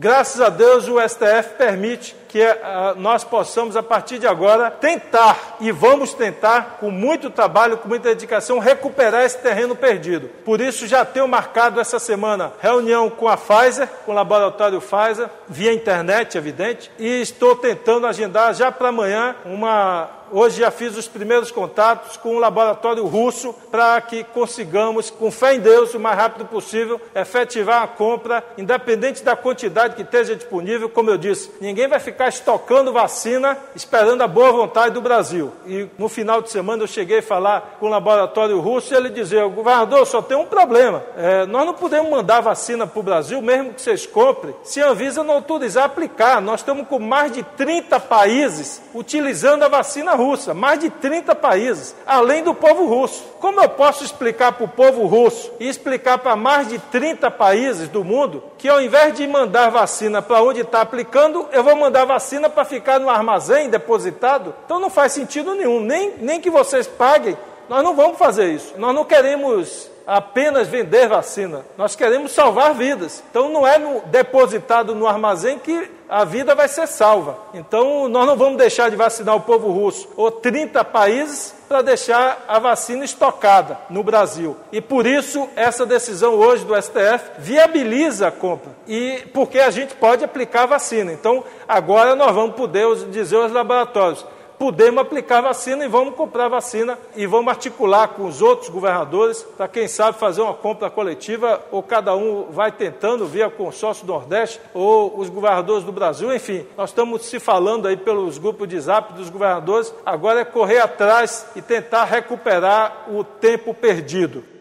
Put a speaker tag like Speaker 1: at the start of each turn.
Speaker 1: Graças a Deus o STF permite que uh, nós possamos, a partir de agora, tentar, e vamos tentar, com muito trabalho, com muita dedicação, recuperar esse terreno perdido. Por isso, já tenho marcado essa semana reunião com a Pfizer, com o laboratório Pfizer, via internet, evidente, e estou tentando agendar já para amanhã uma Hoje já fiz os primeiros contatos com o laboratório russo para que consigamos, com fé em Deus, o mais rápido possível, efetivar a compra, independente da quantidade que esteja disponível. Como eu disse, ninguém vai ficar estocando vacina esperando a boa vontade do Brasil. E no final de semana eu cheguei a falar com o laboratório russo e ele dizia: governador, só tem um problema. É, nós não podemos mandar vacina para o Brasil, mesmo que vocês comprem, se a Anvisa não autorizar aplicar. Nós estamos com mais de 30 países utilizando a vacina russa, mais de 30 países, além do povo russo. Como eu posso explicar para o povo russo e explicar para mais de 30 países do mundo que ao invés de mandar vacina para onde está aplicando, eu vou mandar vacina para ficar no armazém depositado? Então não faz sentido nenhum, nem, nem que vocês paguem, nós não vamos fazer isso. Nós não queremos apenas vender vacina. Nós queremos salvar vidas. Então não é no, depositado no armazém que a vida vai ser salva. Então nós não vamos deixar de vacinar o povo russo ou 30 países para deixar a vacina estocada no Brasil. E por isso essa decisão hoje do STF viabiliza a compra. E porque a gente pode aplicar a vacina. Então agora nós vamos poder dizer aos laboratórios podemos aplicar vacina e vamos comprar vacina e vamos articular com os outros governadores para, quem sabe, fazer uma compra coletiva ou cada um vai tentando via consórcio Nordeste ou os governadores do Brasil, enfim, nós estamos se falando aí pelos grupos de zap dos governadores, agora é correr atrás e tentar recuperar o tempo perdido.